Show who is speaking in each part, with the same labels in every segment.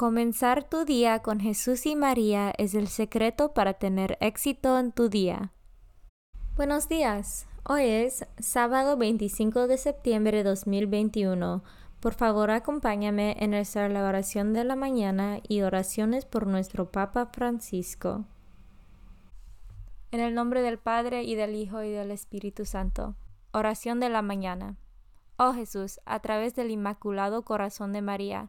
Speaker 1: Comenzar tu día con Jesús y María es el secreto para tener éxito en tu día. Buenos días. Hoy es sábado 25 de septiembre de 2021. Por favor, acompáñame en nuestra oración de la mañana y oraciones por nuestro Papa Francisco. En el nombre del Padre y del Hijo y del Espíritu Santo. Oración de la mañana. Oh Jesús, a través del Inmaculado Corazón de María,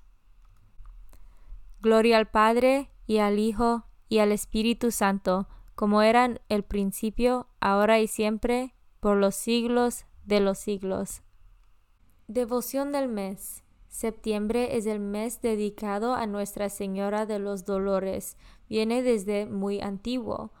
Speaker 1: Gloria al Padre y al Hijo y al Espíritu Santo, como eran el principio, ahora y siempre, por los siglos de los siglos. Devoción del mes. Septiembre es el mes dedicado a Nuestra Señora de los Dolores. Viene desde muy antiguo.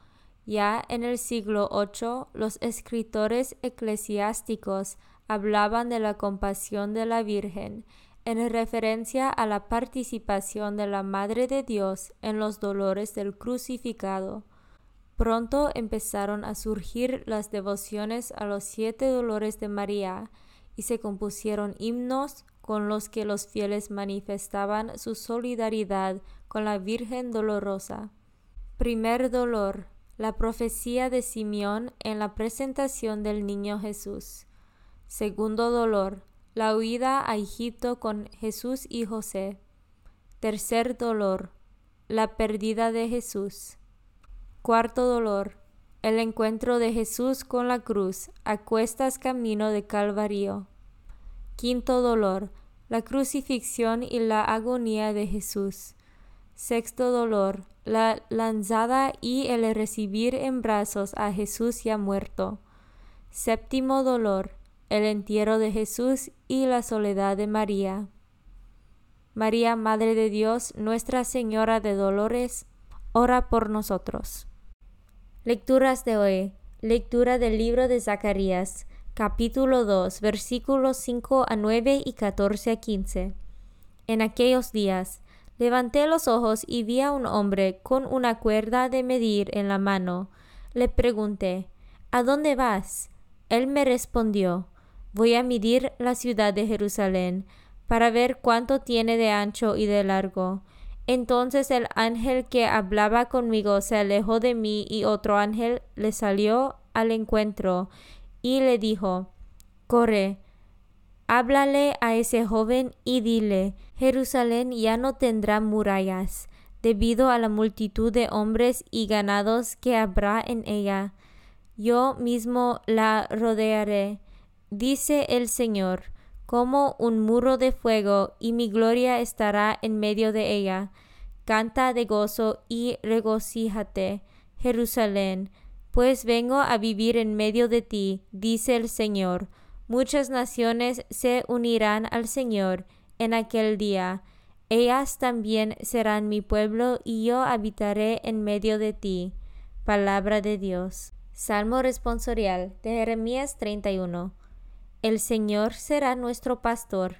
Speaker 1: Ya en el siglo VIII, los escritores eclesiásticos hablaban de la compasión de la Virgen en referencia a la participación de la Madre de Dios en los dolores del crucificado. Pronto empezaron a surgir las devociones a los siete dolores de María y se compusieron himnos con los que los fieles manifestaban su solidaridad con la Virgen dolorosa. Primer dolor. La profecía de Simeón en la presentación del niño Jesús. Segundo dolor la huida a Egipto con Jesús y José. Tercer dolor, la pérdida de Jesús. Cuarto dolor, el encuentro de Jesús con la cruz a cuestas camino de Calvario. Quinto dolor, la crucifixión y la agonía de Jesús. Sexto dolor, la lanzada y el recibir en brazos a Jesús ya muerto. Séptimo dolor, el entierro de Jesús y la soledad de María. María, Madre de Dios, Nuestra Señora de Dolores, ora por nosotros. Lecturas de hoy. Lectura del libro de Zacarías, capítulo 2, versículos 5 a 9 y 14 a 15. En aquellos días, levanté los ojos y vi a un hombre con una cuerda de medir en la mano. Le pregunté, ¿A dónde vas? Él me respondió, Voy a medir la ciudad de Jerusalén para ver cuánto tiene de ancho y de largo. Entonces el ángel que hablaba conmigo se alejó de mí y otro ángel le salió al encuentro y le dijo, Corre, háblale a ese joven y dile, Jerusalén ya no tendrá murallas, debido a la multitud de hombres y ganados que habrá en ella. Yo mismo la rodearé dice el Señor, como un muro de fuego, y mi gloria estará en medio de ella. Canta de gozo y regocíjate, Jerusalén, pues vengo a vivir en medio de ti, dice el Señor. Muchas naciones se unirán al Señor en aquel día. Ellas también serán mi pueblo y yo habitaré en medio de ti. Palabra de Dios. Salmo responsorial de Jeremías 31. El Señor será nuestro pastor.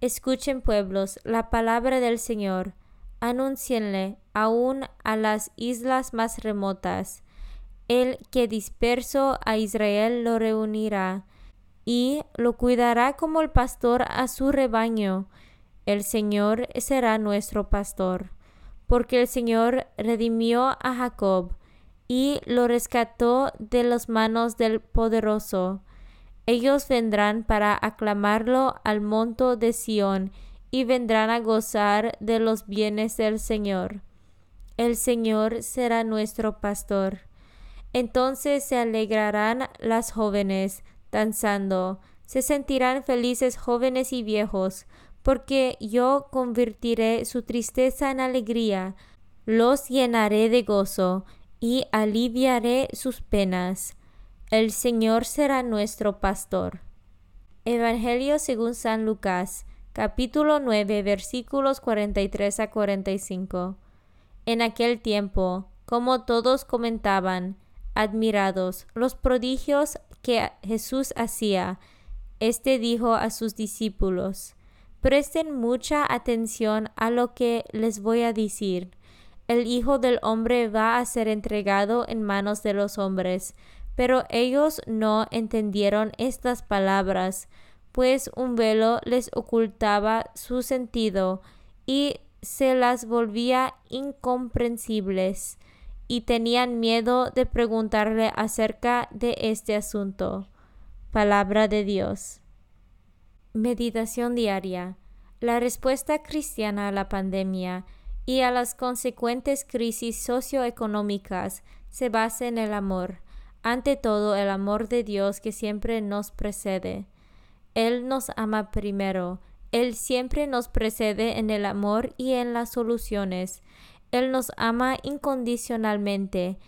Speaker 1: Escuchen pueblos la palabra del Señor. Anúncienle aún a las islas más remotas el que disperso a Israel lo reunirá y lo cuidará como el pastor a su rebaño. El Señor será nuestro pastor, porque el Señor redimió a Jacob y lo rescató de las manos del poderoso. Ellos vendrán para aclamarlo al monto de Sión y vendrán a gozar de los bienes del Señor. El Señor será nuestro pastor. Entonces se alegrarán las jóvenes, danzando, se sentirán felices jóvenes y viejos, porque yo convertiré su tristeza en alegría, los llenaré de gozo y aliviaré sus penas. El Señor será nuestro pastor. Evangelio según San Lucas, capítulo 9, versículos 43 a 45. En aquel tiempo, como todos comentaban, admirados los prodigios que Jesús hacía, este dijo a sus discípulos, Presten mucha atención a lo que les voy a decir. El Hijo del Hombre va a ser entregado en manos de los hombres, pero ellos no entendieron estas palabras, pues un velo les ocultaba su sentido y se las volvía incomprensibles y tenían miedo de preguntarle acerca de este asunto. Palabra de Dios. Meditación diaria. La respuesta cristiana a la pandemia y a las consecuentes crisis socioeconómicas se basa en el amor, ante todo el amor de Dios que siempre nos precede. Él nos ama primero, Él siempre nos precede en el amor y en las soluciones. Él nos ama incondicionalmente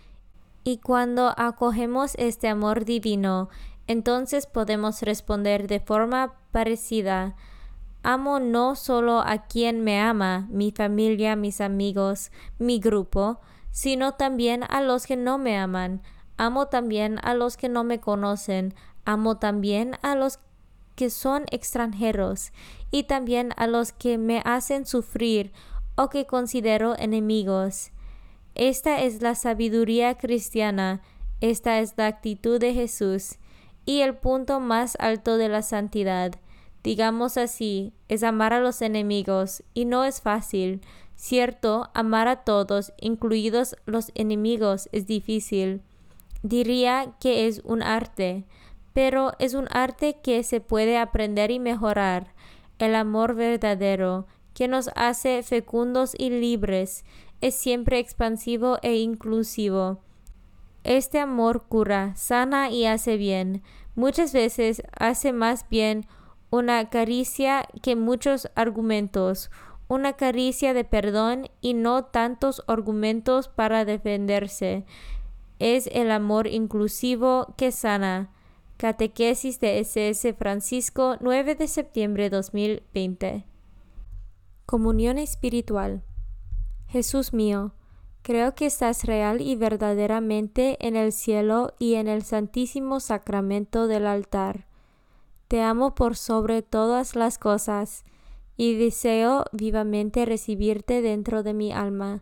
Speaker 1: y cuando acogemos este amor divino, entonces podemos responder de forma parecida. Amo no solo a quien me ama, mi familia, mis amigos, mi grupo, sino también a los que no me aman. Amo también a los que no me conocen. Amo también a los que son extranjeros y también a los que me hacen sufrir o que considero enemigos. Esta es la sabiduría cristiana, esta es la actitud de Jesús y el punto más alto de la santidad. Digamos así, es amar a los enemigos, y no es fácil. Cierto, amar a todos, incluidos los enemigos, es difícil. Diría que es un arte, pero es un arte que se puede aprender y mejorar. El amor verdadero, que nos hace fecundos y libres, es siempre expansivo e inclusivo. Este amor cura, sana y hace bien. Muchas veces hace más bien una caricia que muchos argumentos, una caricia de perdón y no tantos argumentos para defenderse. Es el amor inclusivo que sana. Catequesis de SS Francisco 9 de septiembre 2020 Comunión espiritual. Jesús mío, creo que estás real y verdaderamente en el cielo y en el santísimo sacramento del altar. Te amo por sobre todas las cosas y deseo vivamente recibirte dentro de mi alma,